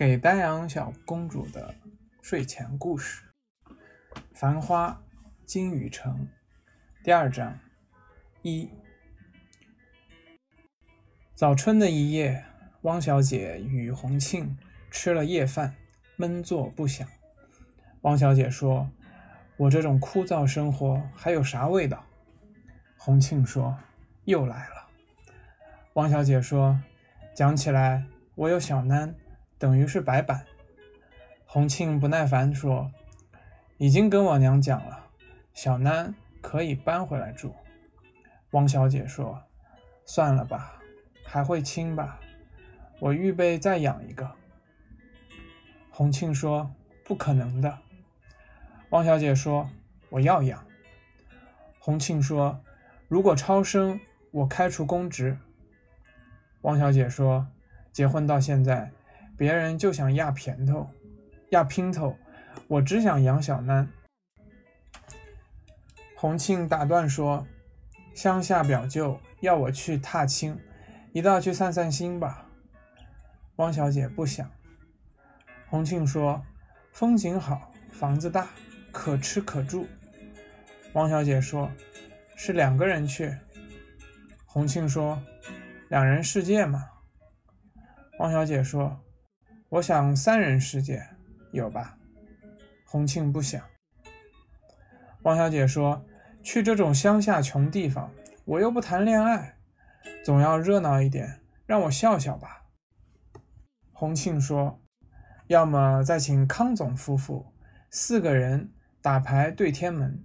给丹阳小公主的睡前故事，《繁花》金宇澄第二章一。早春的一夜，汪小姐与洪庆吃了夜饭，闷坐不响。汪小姐说：“我这种枯燥生活还有啥味道？”洪庆说：“又来了。”汪小姐说：“讲起来，我有小囡。”等于是白板。洪庆不耐烦说：“已经跟我娘讲了，小囡可以搬回来住。”汪小姐说：“算了吧，还会亲吧？我预备再养一个。”洪庆说：“不可能的。”汪小姐说：“我要养。”洪庆说：“如果超生，我开除公职。”汪小姐说：“结婚到现在。”别人就想压片头，压姘头，我只想养小囡。洪庆打断说：“乡下表舅要我去踏青，一道去散散心吧。”汪小姐不想。洪庆说：“风景好，房子大，可吃可住。”汪小姐说：“是两个人去。”洪庆说：“两人世界嘛。”汪小姐说。我想三人世界有吧？洪庆不想。汪小姐说：“去这种乡下穷地方，我又不谈恋爱，总要热闹一点，让我笑笑吧。”洪庆说：“要么再请康总夫妇四个人打牌对天门。”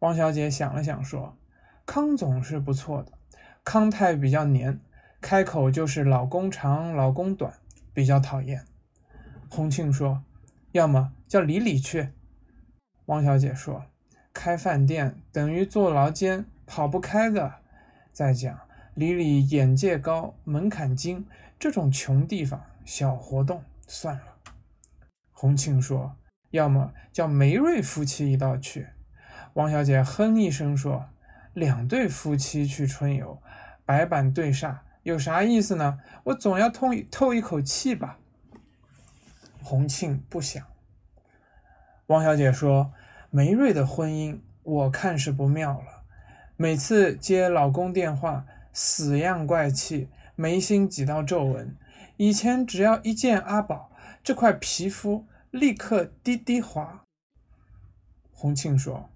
汪小姐想了想说：“康总是不错的，康太比较黏，开口就是老公长，老公短。”比较讨厌，洪庆说：“要么叫李李去。”汪小姐说：“开饭店等于坐牢监，跑不开的。再讲李李眼界高，门槛精，这种穷地方小活动算了。”洪庆说：“要么叫梅瑞夫妻一道去。”汪小姐哼一声说：“两对夫妻去春游，白板对煞。”有啥意思呢？我总要透透一口气吧。洪庆不想。汪小姐说：“梅瑞的婚姻，我看是不妙了。每次接老公电话，死样怪气，眉心几道皱纹。以前只要一见阿宝，这块皮肤立刻滴滴滑。”洪庆说：“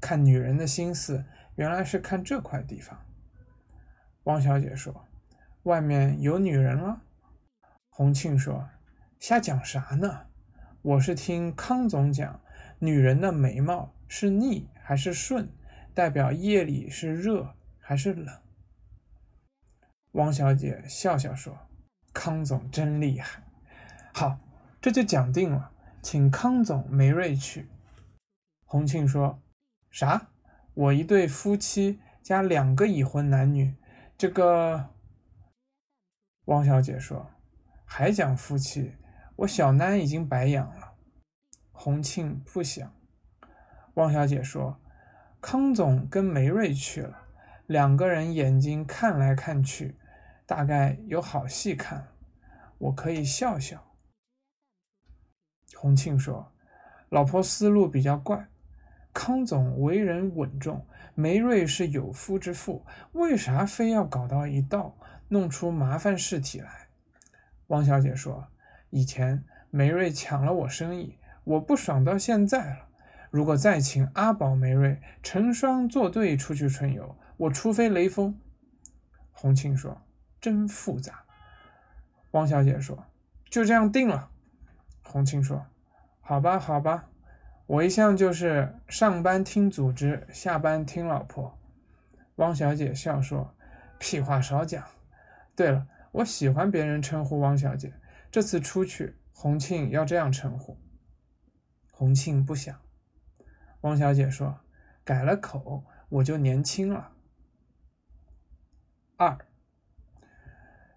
看女人的心思，原来是看这块地方。”汪小姐说。外面有女人了，洪庆说：“瞎讲啥呢？我是听康总讲，女人的眉毛是逆还是顺，代表夜里是热还是冷。”汪小姐笑笑说：“康总真厉害，好，这就讲定了，请康总梅瑞去。”洪庆说：“啥？我一对夫妻加两个已婚男女，这个。”汪小姐说：“还讲夫妻？我小囡已经白养了。”洪庆不想。汪小姐说：“康总跟梅瑞去了，两个人眼睛看来看去，大概有好戏看，我可以笑笑。”洪庆说：“老婆思路比较怪，康总为人稳重，梅瑞是有夫之妇，为啥非要搞到一道？”弄出麻烦事体来，汪小姐说：“以前梅瑞抢了我生意，我不爽到现在了。如果再请阿宝、梅瑞成双作对出去春游，我除非雷锋。”洪庆说：“真复杂。”汪小姐说：“就这样定了。”洪庆说：“好吧，好吧，我一向就是上班听组织，下班听老婆。”汪小姐笑说：“屁话少讲。”对了，我喜欢别人称呼汪小姐。这次出去，洪庆要这样称呼。洪庆不想。汪小姐说：“改了口，我就年轻了。”二。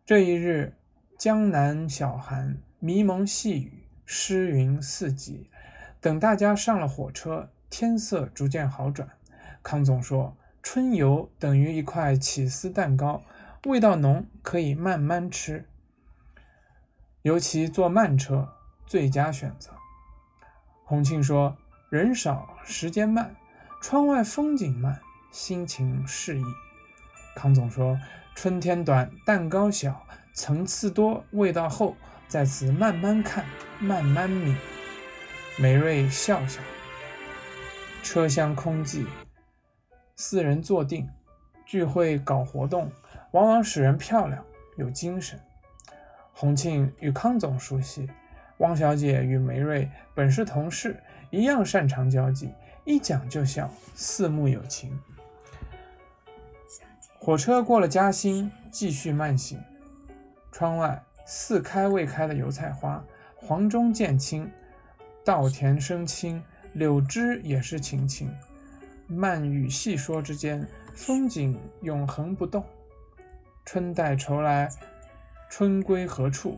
这一日，江南小寒，迷蒙细雨，湿云四级。等大家上了火车，天色逐渐好转。康总说：“春游等于一块起司蛋糕。”味道浓，可以慢慢吃。尤其坐慢车最佳选择。洪庆说：“人少，时间慢，窗外风景慢，心情适宜。”康总说：“春天短，蛋糕小，层次多，味道厚，在此慢慢看，慢慢抿。”梅瑞笑笑。车厢空寂，四人坐定。聚会搞活动，往往使人漂亮有精神。洪庆与康总熟悉，汪小姐与梅瑞本是同事，一样擅长交际，一讲就笑，四目有情。火车过了嘉兴，继续慢行。窗外似开未开的油菜花，黄中见青，稻田生青，柳枝也是青青。慢语细说之间。风景永恒不动，春带愁来，春归何处？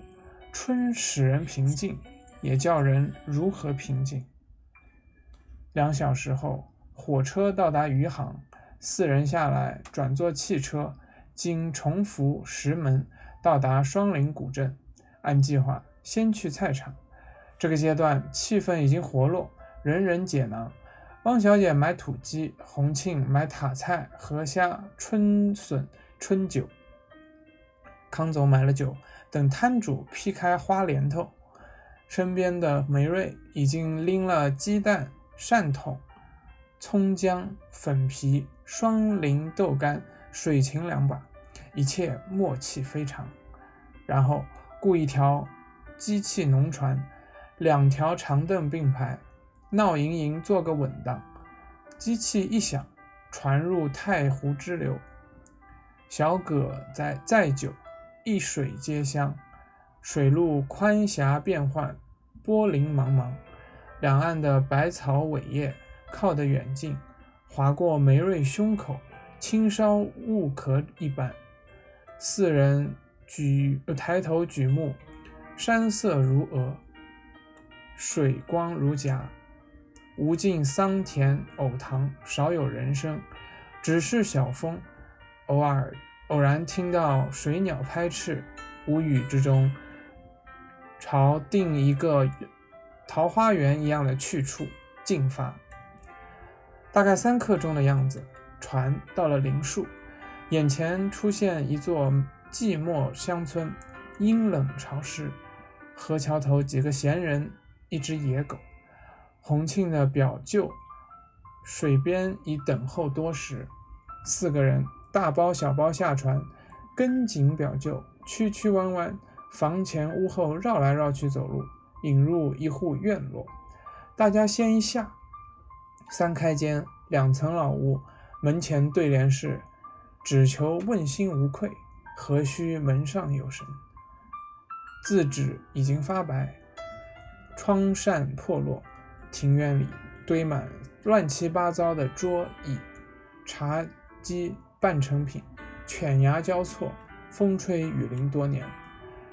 春使人平静，也叫人如何平静？两小时后，火车到达余杭，四人下来转坐汽车，经崇福、石门，到达双林古镇。按计划，先去菜场。这个阶段气氛已经活络，人人解囊。汪小姐买土鸡，洪庆买塔菜、河虾、春笋、春酒。康总买了酒，等摊主劈开花莲头。身边的梅瑞已经拎了鸡蛋、扇筒、葱姜、粉皮、双菱豆干、水芹两把，一切默契非常。然后雇一条机器农船，两条长凳并排。闹盈盈，做个稳当。机器一响，船入太湖支流。小葛在载酒，一水皆香。水路宽狭变幻，波粼茫茫。两岸的百草苇叶靠得远近，划过梅瑞胸口，轻烧雾壳一般。四人举抬头举目，山色如鹅，水光如夹。无尽桑田藕塘，少有人声，只是小风。偶尔偶然听到水鸟拍翅，无语之中，朝定一个桃花源一样的去处进发。大概三刻钟的样子，船到了林树，眼前出现一座寂寞乡村，阴冷潮湿。河桥头几个闲人，一只野狗。洪庆的表舅水边已等候多时，四个人大包小包下船，跟紧表舅，曲曲弯弯，房前屋后绕来绕去走路，引入一户院落。大家先一下，三开间两层老屋，门前对联是：“只求问心无愧，何须门上有神。”字纸已经发白，窗扇破落。庭院里堆满乱七八糟的桌椅、茶几、半成品，犬牙交错，风吹雨淋多年。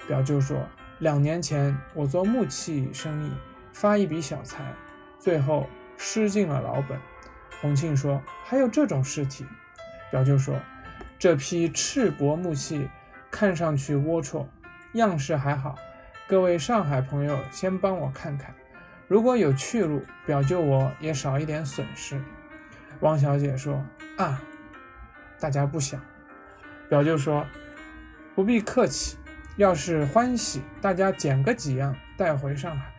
表舅说，两年前我做木器生意，发一笔小财，最后失尽了老本。洪庆说，还有这种尸体？表舅说，这批赤膊木器看上去龌龊，样式还好。各位上海朋友，先帮我看看。如果有去路，表舅我也少一点损失。汪小姐说：“啊，大家不想。”表舅说：“不必客气，要是欢喜，大家捡个几样带回上海。”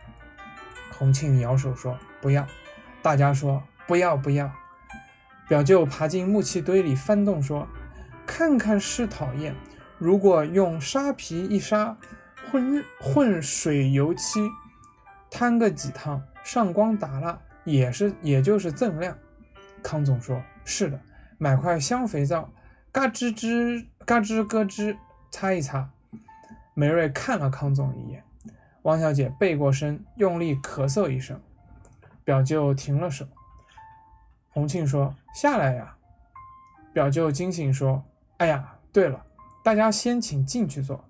洪庆摇手说：“不要。”大家说：“不要，不要。”表舅爬进木器堆里翻动说：“看看是讨厌，如果用沙皮一沙，混混水油漆。”摊个几趟，上光打蜡也是，也就是锃亮。康总说：“是的，买块香肥皂，嘎吱吱，嘎吱咯吱，擦一擦。”梅瑞看了康总一眼，汪小姐背过身，用力咳嗽一声，表舅停了手。洪庆说：“下来呀。”表舅惊醒说：“哎呀，对了，大家先请进去坐。”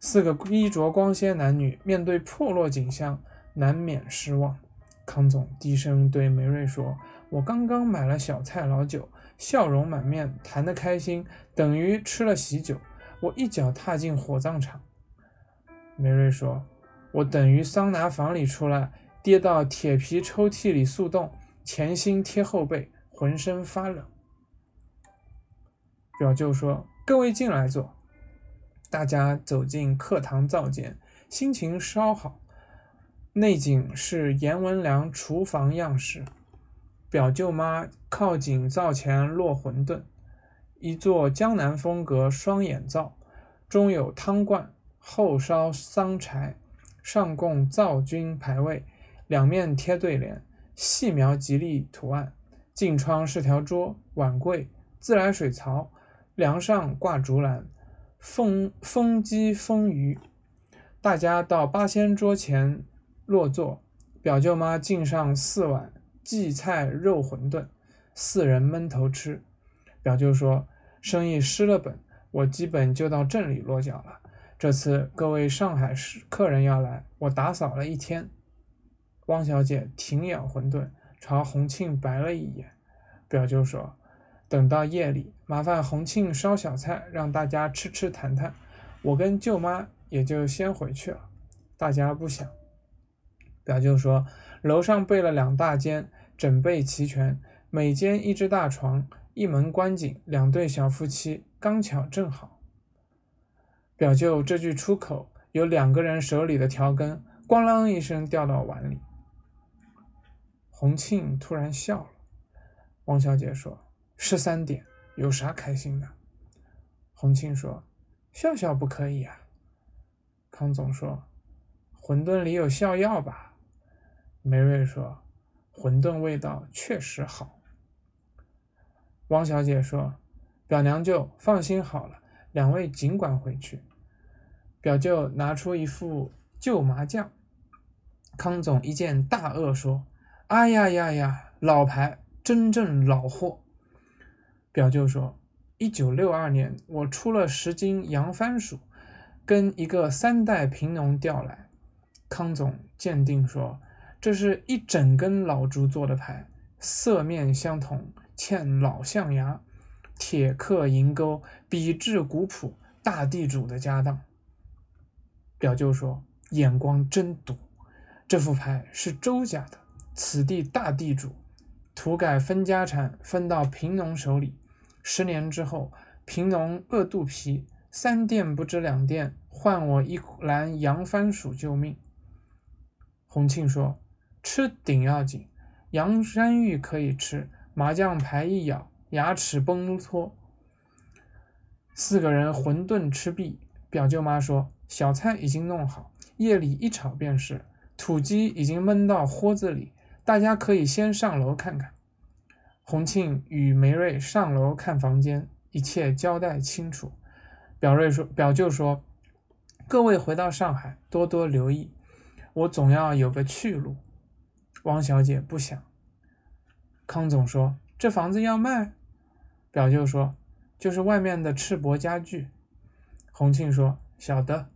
四个衣着光鲜男女面对破落景象。难免失望。康总低声对梅瑞说：“我刚刚买了小菜老酒，笑容满面，谈得开心，等于吃了喜酒。我一脚踏进火葬场。”梅瑞说：“我等于桑拿房里出来，跌到铁皮抽屉里速冻，前心贴后背，浑身发冷。”表舅说：“各位进来坐。”大家走进课堂灶间，心情稍好。内景是阎文良厨房样式。表舅妈靠井灶前落馄饨，一座江南风格双眼灶，中有汤罐，后烧桑柴，上供灶君牌位，两面贴对联，细描吉利图案。近窗是条桌、碗柜、自来水槽，梁上挂竹篮，风风机风鱼。大家到八仙桌前落座，表舅妈敬上四碗。荠菜肉馄饨，四人闷头吃。表舅说：“生意失了本，我基本就到镇里落脚了。这次各位上海市客人要来，我打扫了一天。”汪小姐停咬馄饨，朝洪庆白了一眼。表舅说：“等到夜里，麻烦洪庆烧小菜，让大家吃吃谈谈。我跟舅妈也就先回去了。”大家不想。表舅说：“楼上备了两大间。”整备齐全，每间一只大床，一门关紧，两对小夫妻刚巧正好。表舅这句出口，有两个人手里的调羹咣啷一声掉到碗里。洪庆突然笑了。王小姐说：“十三点，有啥开心的？”洪庆说：“笑笑不可以啊。”康总说：“馄饨里有笑药吧？”梅瑞说。馄饨味道确实好。汪小姐说：“表娘舅放心好了，两位尽管回去。”表舅拿出一副旧麻将。康总一见大鳄说：“哎呀呀呀，老牌，真正老货。”表舅说：“一九六二年，我出了十斤洋番薯，跟一个三代贫农调来。”康总鉴定说。这是一整根老竹做的牌，色面相同，嵌老象牙，铁刻银钩，笔致古朴，大地主的家当。表舅说：“眼光真毒，这副牌是周家的，此地大地主，土改分家产，分到贫农手里。十年之后，贫农饿肚皮，三店不知两店，换我一篮洋番薯救命。”洪庆说。吃顶要紧，洋山芋可以吃，麻将牌一咬，牙齿崩脱。四个人馄饨吃毕，表舅妈说：“小菜已经弄好，夜里一炒便是。土鸡已经焖到豁子里，大家可以先上楼看看。”洪庆与梅瑞上楼看房间，一切交代清楚。表瑞说：“表舅说，各位回到上海，多多留意，我总要有个去路。”汪小姐不想。康总说：“这房子要卖。”表舅说：“就是外面的赤膊家具。”洪庆说：“晓得。”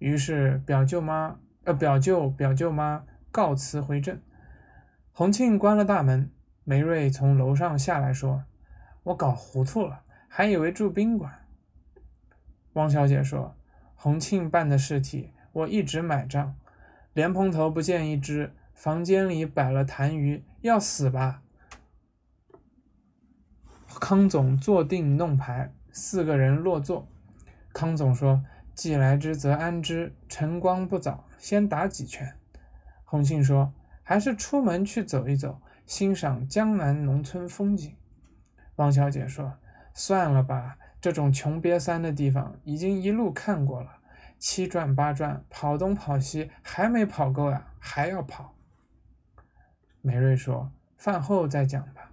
于是表舅妈呃表舅表舅妈告辞回镇。洪庆关了大门。梅瑞从楼上下来说：“我搞糊涂了，还以为住宾馆。”汪小姐说：“洪庆办的尸体，我一直买账，莲蓬头不见一只。”房间里摆了痰盂，要死吧？康总坐定弄牌，四个人落座。康总说：“既来之则安之，晨光不早，先打几拳。”洪庆说：“还是出门去走一走，欣赏江南农村风景。”王小姐说：“算了吧，这种穷瘪三的地方已经一路看过了，七转八转，跑东跑西，还没跑够呀，还要跑。”梅瑞说：“饭后再讲吧。”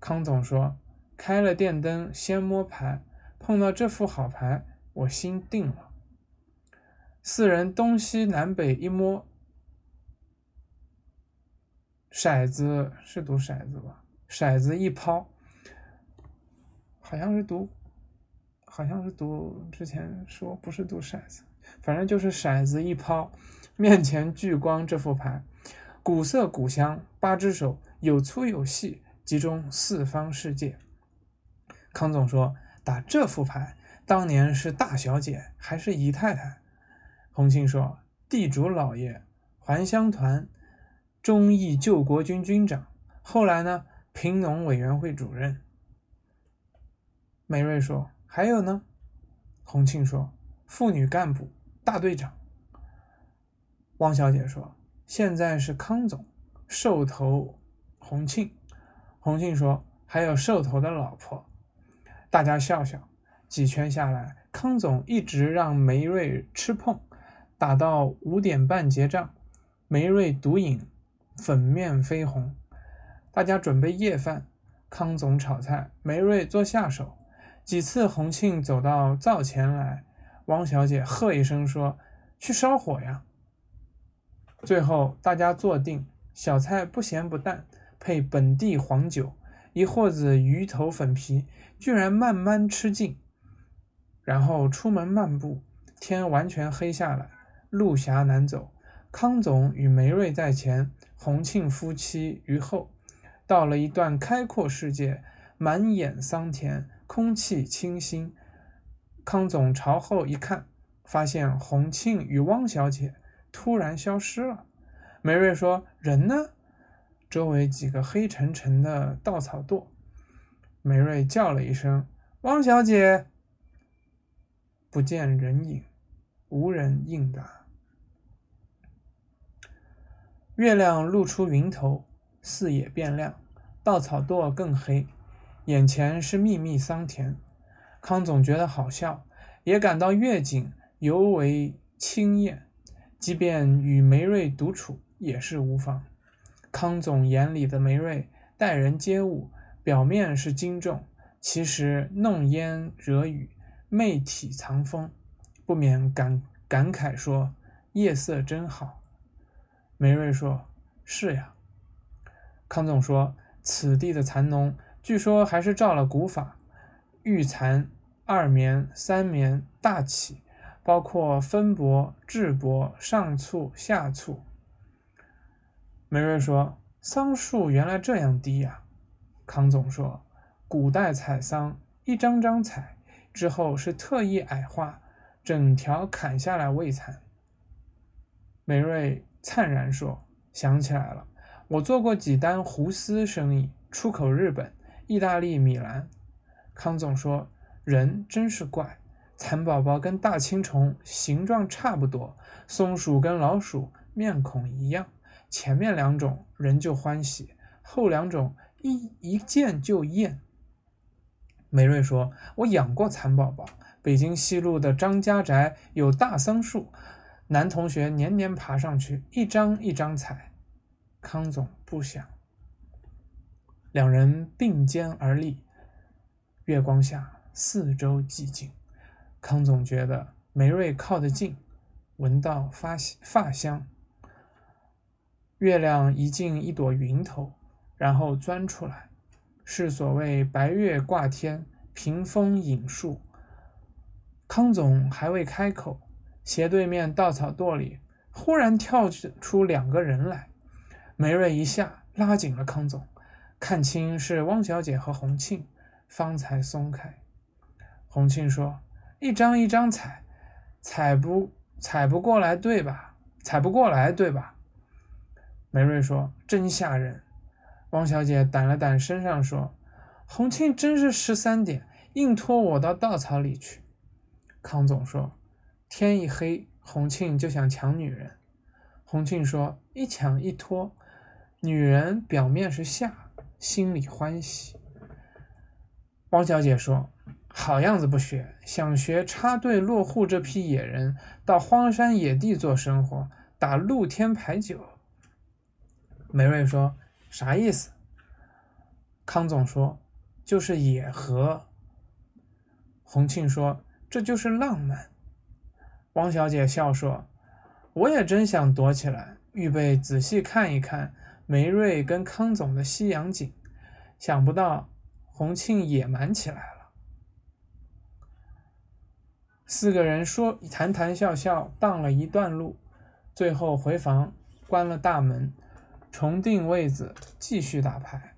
康总说：“开了电灯，先摸牌，碰到这副好牌，我心定了。”四人东西南北一摸，骰子是赌骰子吧？骰子一抛，好像是赌，好像是赌。之前说不是赌骰子，反正就是骰子一抛，面前聚光这副牌。古色古香，八只手，有粗有细，集中四方世界。康总说：“打这副牌，当年是大小姐还是姨太太？”洪庆说：“地主老爷，还乡团忠义救国军军长，后来呢，贫农委员会主任。”梅瑞说：“还有呢？”洪庆说：“妇女干部大队长。”汪小姐说：“现在是康总，兽头洪庆。”洪庆说：“还有兽头的老婆。”大家笑笑。几圈下来，康总一直让梅瑞吃碰，打到五点半结账。梅瑞独饮，粉面绯红。大家准备夜饭，康总炒菜，梅瑞做下手。几次，洪庆走到灶前来，汪小姐喝一声说：“去烧火呀！”最后大家坐定，小菜不咸不淡，配本地黄酒，一货子鱼头粉皮，居然慢慢吃尽。然后出门漫步，天完全黑下来，路狭难走。康总与梅瑞在前，洪庆夫妻于后，到了一段开阔世界，满眼桑田。空气清新，康总朝后一看，发现洪庆与汪小姐突然消失了。梅瑞说：“人呢？”周围几个黑沉沉的稻草垛。梅瑞叫了一声：“汪小姐！”不见人影，无人应答。月亮露出云头，四野变亮，稻草垛更黑。眼前是密密桑田，康总觉得好笑，也感到月景尤为清艳。即便与梅瑞独处也是无妨。康总眼里的梅瑞待人接物，表面是矜重，其实弄烟惹雨，媚体藏风，不免感感慨说：“夜色真好。”梅瑞说：“是呀。”康总说：“此地的蚕农。”据说还是照了古法，育蚕二眠、三眠、大起，包括分帛、制帛、上簇、下簇。梅瑞说：“桑树原来这样低呀。”康总说：“古代采桑，一张张采，之后是特意矮化，整条砍下来喂蚕。”梅瑞灿然说：“想起来了，我做过几单胡丝生意，出口日本。”意大利米兰，康总说：“人真是怪，蚕宝宝跟大青虫形状差不多，松鼠跟老鼠面孔一样。前面两种人就欢喜，后两种一一见就厌。”梅瑞说：“我养过蚕宝宝，北京西路的张家宅有大桑树，男同学年年爬上去，一张一张采。”康总不想。两人并肩而立，月光下四周寂静。康总觉得梅瑞靠得近，闻到发发香。月亮移进一朵云头，然后钻出来，是所谓白月挂天，屏风引树。康总还未开口，斜对面稻草垛里忽然跳出两个人来，梅瑞一下拉紧了康总。看清是汪小姐和洪庆，方才松开。洪庆说：“一张一张踩，踩不踩不过来，对吧？踩不过来，对吧？”梅瑞说：“真吓人。”汪小姐掸了掸身上说：“洪庆真是十三点，硬拖我到稻草里去。”康总说：“天一黑，洪庆就想抢女人。”洪庆说：“一抢一拖，女人表面是吓。”心里欢喜。汪小姐说：“好样子不学，想学插队落户这批野人，到荒山野地做生活，打露天牌九。”梅瑞说：“啥意思？”康总说：“就是野河。”洪庆说：“这就是浪漫。”汪小姐笑说：“我也真想躲起来，预备仔细看一看。”梅瑞跟康总的西洋景，想不到洪庆野蛮起来了。四个人说谈谈笑笑，荡了一段路，最后回房关了大门，重定位子，继续打牌。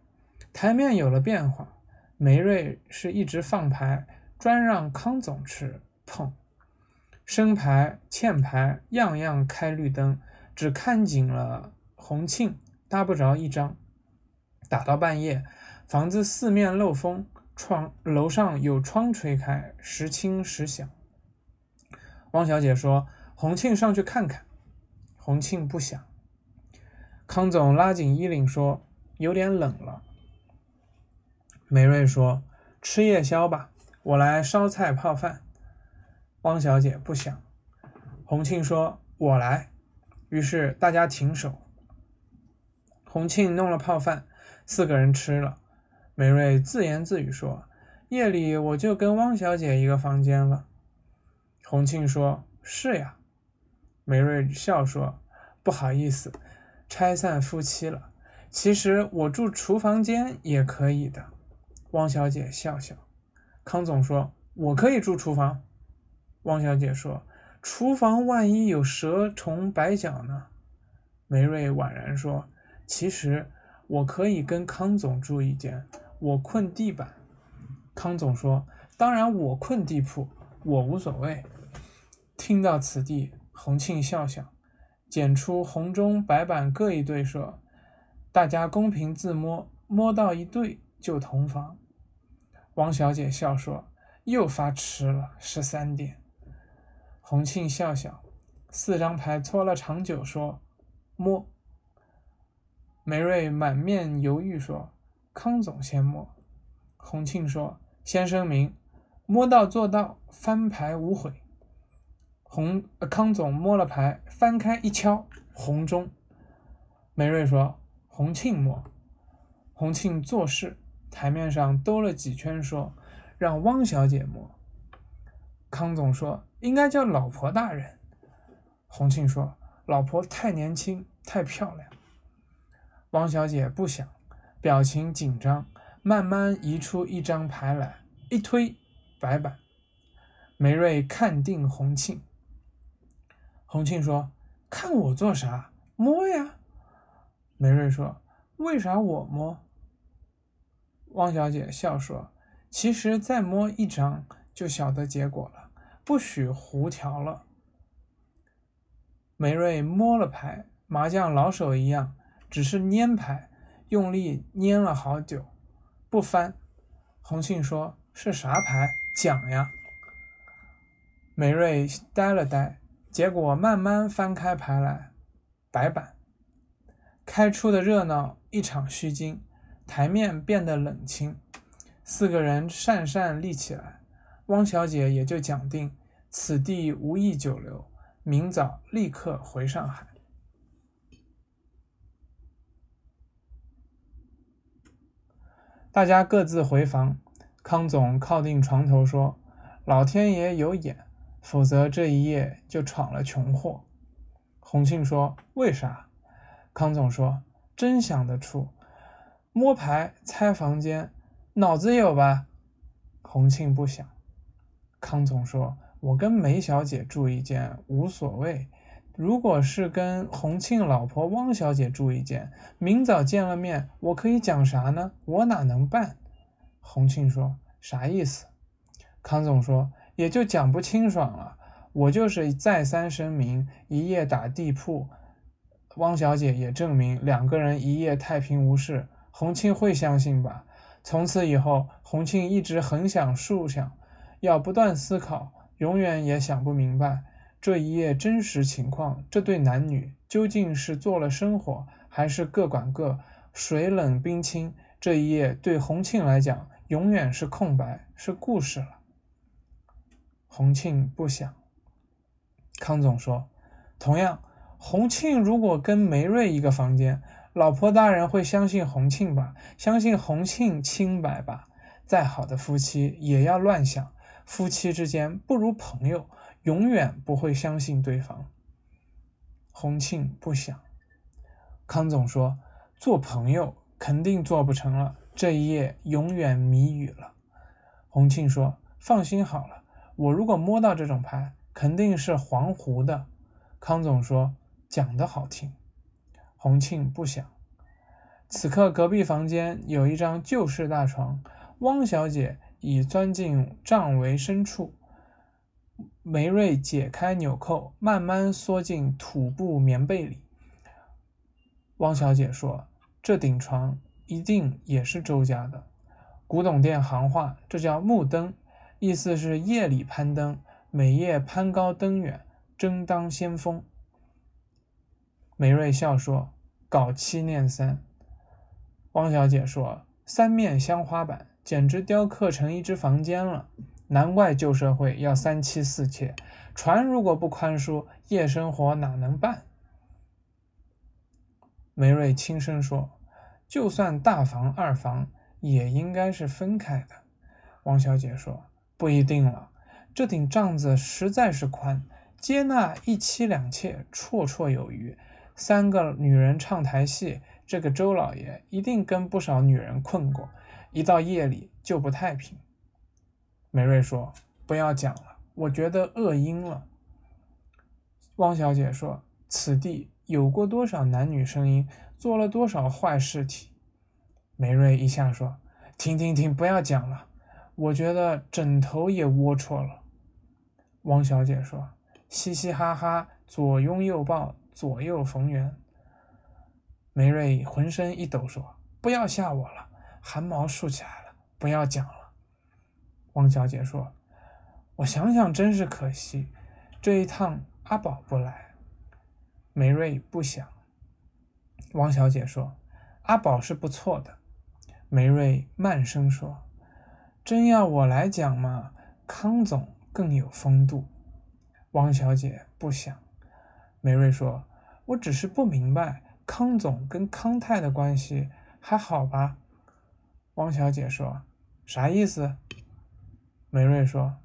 台面有了变化，梅瑞是一直放牌，专让康总吃碰。生牌、欠牌，样样开绿灯，只看紧了洪庆，搭不着一张。打到半夜，房子四面漏风，窗楼上有窗吹开，时轻时响。汪小姐说：“洪庆上去看看。”洪庆不想。康总拉紧衣领说：“有点冷了。”梅瑞说：“吃夜宵吧，我来烧菜泡饭。”汪小姐不想。洪庆说：“我来。”于是大家停手。洪庆弄了泡饭，四个人吃了。梅瑞自言自语说：“夜里我就跟汪小姐一个房间了。”洪庆说：“是呀。”梅瑞笑说：“不好意思，拆散夫妻了。其实我住厨房间也可以的。”汪小姐笑笑。康总说：“我可以住厨房。”汪小姐说：“厨房万一有蛇虫摆脚呢？”梅瑞婉然说：“其实我可以跟康总住一间，我困地板。”康总说：“当然我困地铺，我无所谓。”听到此地。洪庆笑笑，捡出红中白板各一对，说：“大家公平自摸，摸到一对就同房。”王小姐笑说：“又发迟了，十三点。”洪庆笑笑，四张牌搓了长久，说：“摸。”梅瑞满面犹豫说：“康总先摸。”洪庆说：“先声明，摸到做到，翻牌无悔。”洪康总摸了牌，翻开一敲，红中。梅瑞说：“洪庆摸。”洪庆做事，台面上兜了几圈，说：“让汪小姐摸。”康总说：“应该叫老婆大人。”洪庆说：“老婆太年轻，太漂亮。”汪小姐不想，表情紧张，慢慢移出一张牌来，一推，白板。梅瑞看定洪庆。洪庆说：“看我做啥？摸呀！”梅瑞说：“为啥我摸？”汪小姐笑说：“其实再摸一张就晓得结果了，不许胡调了。”梅瑞摸了牌，麻将老手一样，只是拈牌，用力拈了好久，不翻。洪庆说：“是啥牌？讲呀！”梅瑞呆了呆。结果慢慢翻开牌来，白板。开出的热闹一场虚惊，台面变得冷清，四个人讪讪立起来。汪小姐也就讲定，此地无意久留，明早立刻回上海。大家各自回房，康总靠定床头说：“老天爷有眼。”否则这一夜就闯了穷祸。洪庆说：“为啥？”康总说：“真想得出，摸牌猜房间，脑子有吧？”洪庆不想。康总说：“我跟梅小姐住一间无所谓，如果是跟洪庆老婆汪小姐住一间，明早见了面，我可以讲啥呢？我哪能办？”洪庆说：“啥意思？”康总说。也就讲不清爽了。我就是再三声明一夜打地铺，汪小姐也证明两个人一夜太平无事。洪庆会相信吧？从此以后，洪庆一直横想竖想，要不断思考，永远也想不明白这一夜真实情况。这对男女究竟是做了生活，还是各管各，水冷冰清？这一夜对洪庆来讲，永远是空白，是故事了。洪庆不想。康总说：“同样，洪庆如果跟梅瑞一个房间，老婆大人会相信洪庆吧？相信洪庆清白吧？再好的夫妻也要乱想，夫妻之间不如朋友，永远不会相信对方。”洪庆不想。康总说：“做朋友肯定做不成了，这一夜永远谜语了。”洪庆说：“放心好了。”我如果摸到这种牌，肯定是黄胡的。康总说讲得好听，洪庆不想。此刻隔壁房间有一张旧式大床，汪小姐已钻进帐围深处，梅瑞解开纽扣，慢慢缩进土布棉被里。汪小姐说：“这顶床一定也是周家的。古董店行话，这叫木灯，意思是夜里攀登，每夜攀高登远，争当先锋。”梅瑞笑说：“搞七念三。”汪小姐说：“三面镶花板，简直雕刻成一只房间了。”难怪旧社会要三妻四妾，船如果不宽恕，夜生活哪能办？梅瑞轻声说：“就算大房二房，也应该是分开的。”汪小姐说：“不一定了，这顶帐子实在是宽，接纳一妻两妾绰绰有余。三个女人唱台戏，这个周老爷一定跟不少女人困过，一到夜里就不太平。”梅瑞说：“不要讲了，我觉得饿晕了。”汪小姐说：“此地有过多少男女声音，做了多少坏事体？”梅瑞一下说：“停停停，不要讲了，我觉得枕头也龌龊了。”汪小姐说：“嘻嘻哈哈，左拥右抱，左右逢源。”梅瑞浑身一抖说：“不要吓我了，汗毛竖起来了，不要讲了。”汪小姐说：“我想想，真是可惜，这一趟阿宝不来。”梅瑞不想。汪小姐说：“阿宝是不错的。”梅瑞慢声说：“真要我来讲嘛，康总更有风度。”汪小姐不想。梅瑞说：“我只是不明白，康总跟康泰的关系还好吧？”汪小姐说：“啥意思？”梅瑞说：“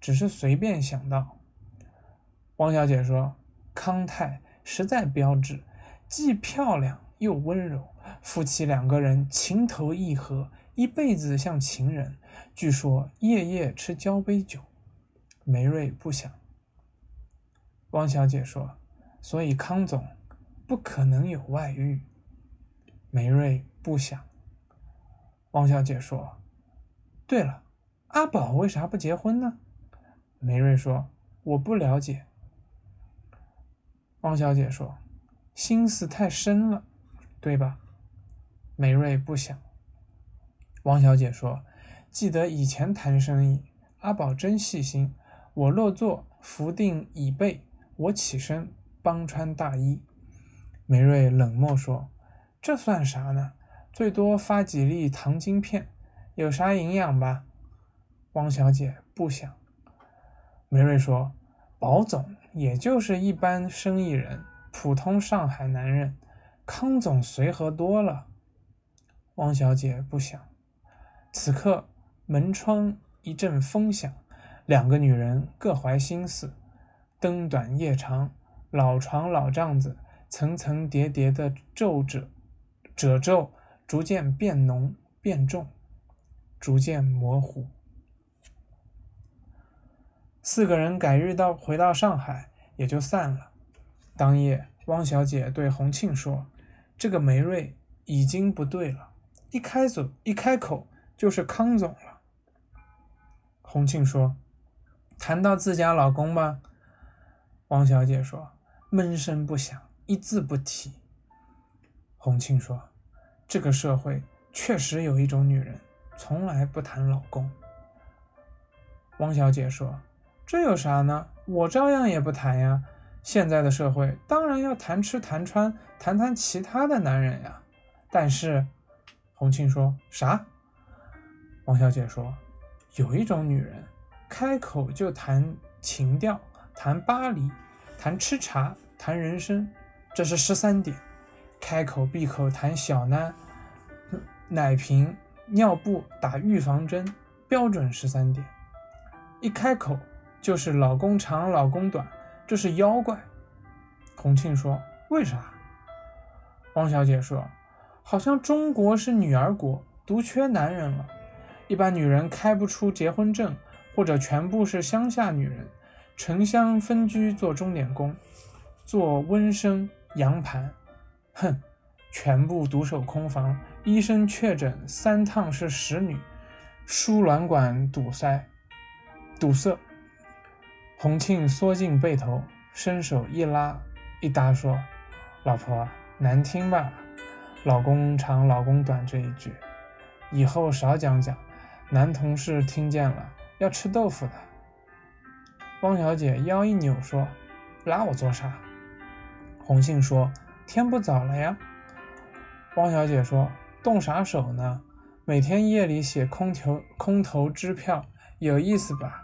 只是随便想到。”汪小姐说：“康泰实在标致，既漂亮又温柔，夫妻两个人情投意合，一辈子像情人。据说夜夜吃交杯酒。”梅瑞不想。汪小姐说：“所以康总不可能有外遇。”梅瑞不想。汪小姐说：“对了。”阿宝为啥不结婚呢？梅瑞说：“我不了解。”汪小姐说：“心思太深了，对吧？”梅瑞不想。汪小姐说：“记得以前谈生意，阿宝真细心。我落座，扶定椅背，我起身帮穿大衣。”梅瑞冷漠说：“这算啥呢？最多发几粒糖晶片，有啥营养吧？”汪小姐不想。梅瑞说：“宝总也就是一般生意人，普通上海男人，康总随和多了。”汪小姐不想。此刻门窗一阵风响，两个女人各怀心思。灯短夜长，老床老帐子，层层叠叠的皱褶，褶皱逐渐变浓变重，逐渐模糊。四个人改日到回到上海，也就散了。当夜，汪小姐对洪庆说：“这个梅瑞已经不对了，一开嘴一开口就是康总了。”洪庆说：“谈到自家老公吧。”汪小姐说：“闷声不响，一字不提。”洪庆说：“这个社会确实有一种女人，从来不谈老公。”汪小姐说。这有啥呢？我照样也不谈呀。现在的社会当然要谈吃谈穿，谈谈其他的男人呀。但是，洪庆说啥？王小姐说，有一种女人，开口就谈情调，谈巴黎，谈吃茶，谈人生，这是十三点。开口闭口谈小囡、奶瓶、尿布、打预防针，标准十三点。一开口。就是老公长，老公短，这是妖怪。洪庆说：“为啥？”王小姐说：“好像中国是女儿国，独缺男人了。一般女人开不出结婚证，或者全部是乡下女人，城乡分居做钟点工，做温生羊盘。哼，全部独守空房，医生确诊三趟是使女，输卵管堵塞，堵塞。”洪庆缩进被头，伸手一拉一搭说：“老婆难听吧？老公长老公短这一句，以后少讲讲，男同事听见了要吃豆腐的。”汪小姐腰一扭说：“拉我做啥？”红杏说：“天不早了呀。”汪小姐说：“动啥手呢？每天夜里写空头空头支票，有意思吧？”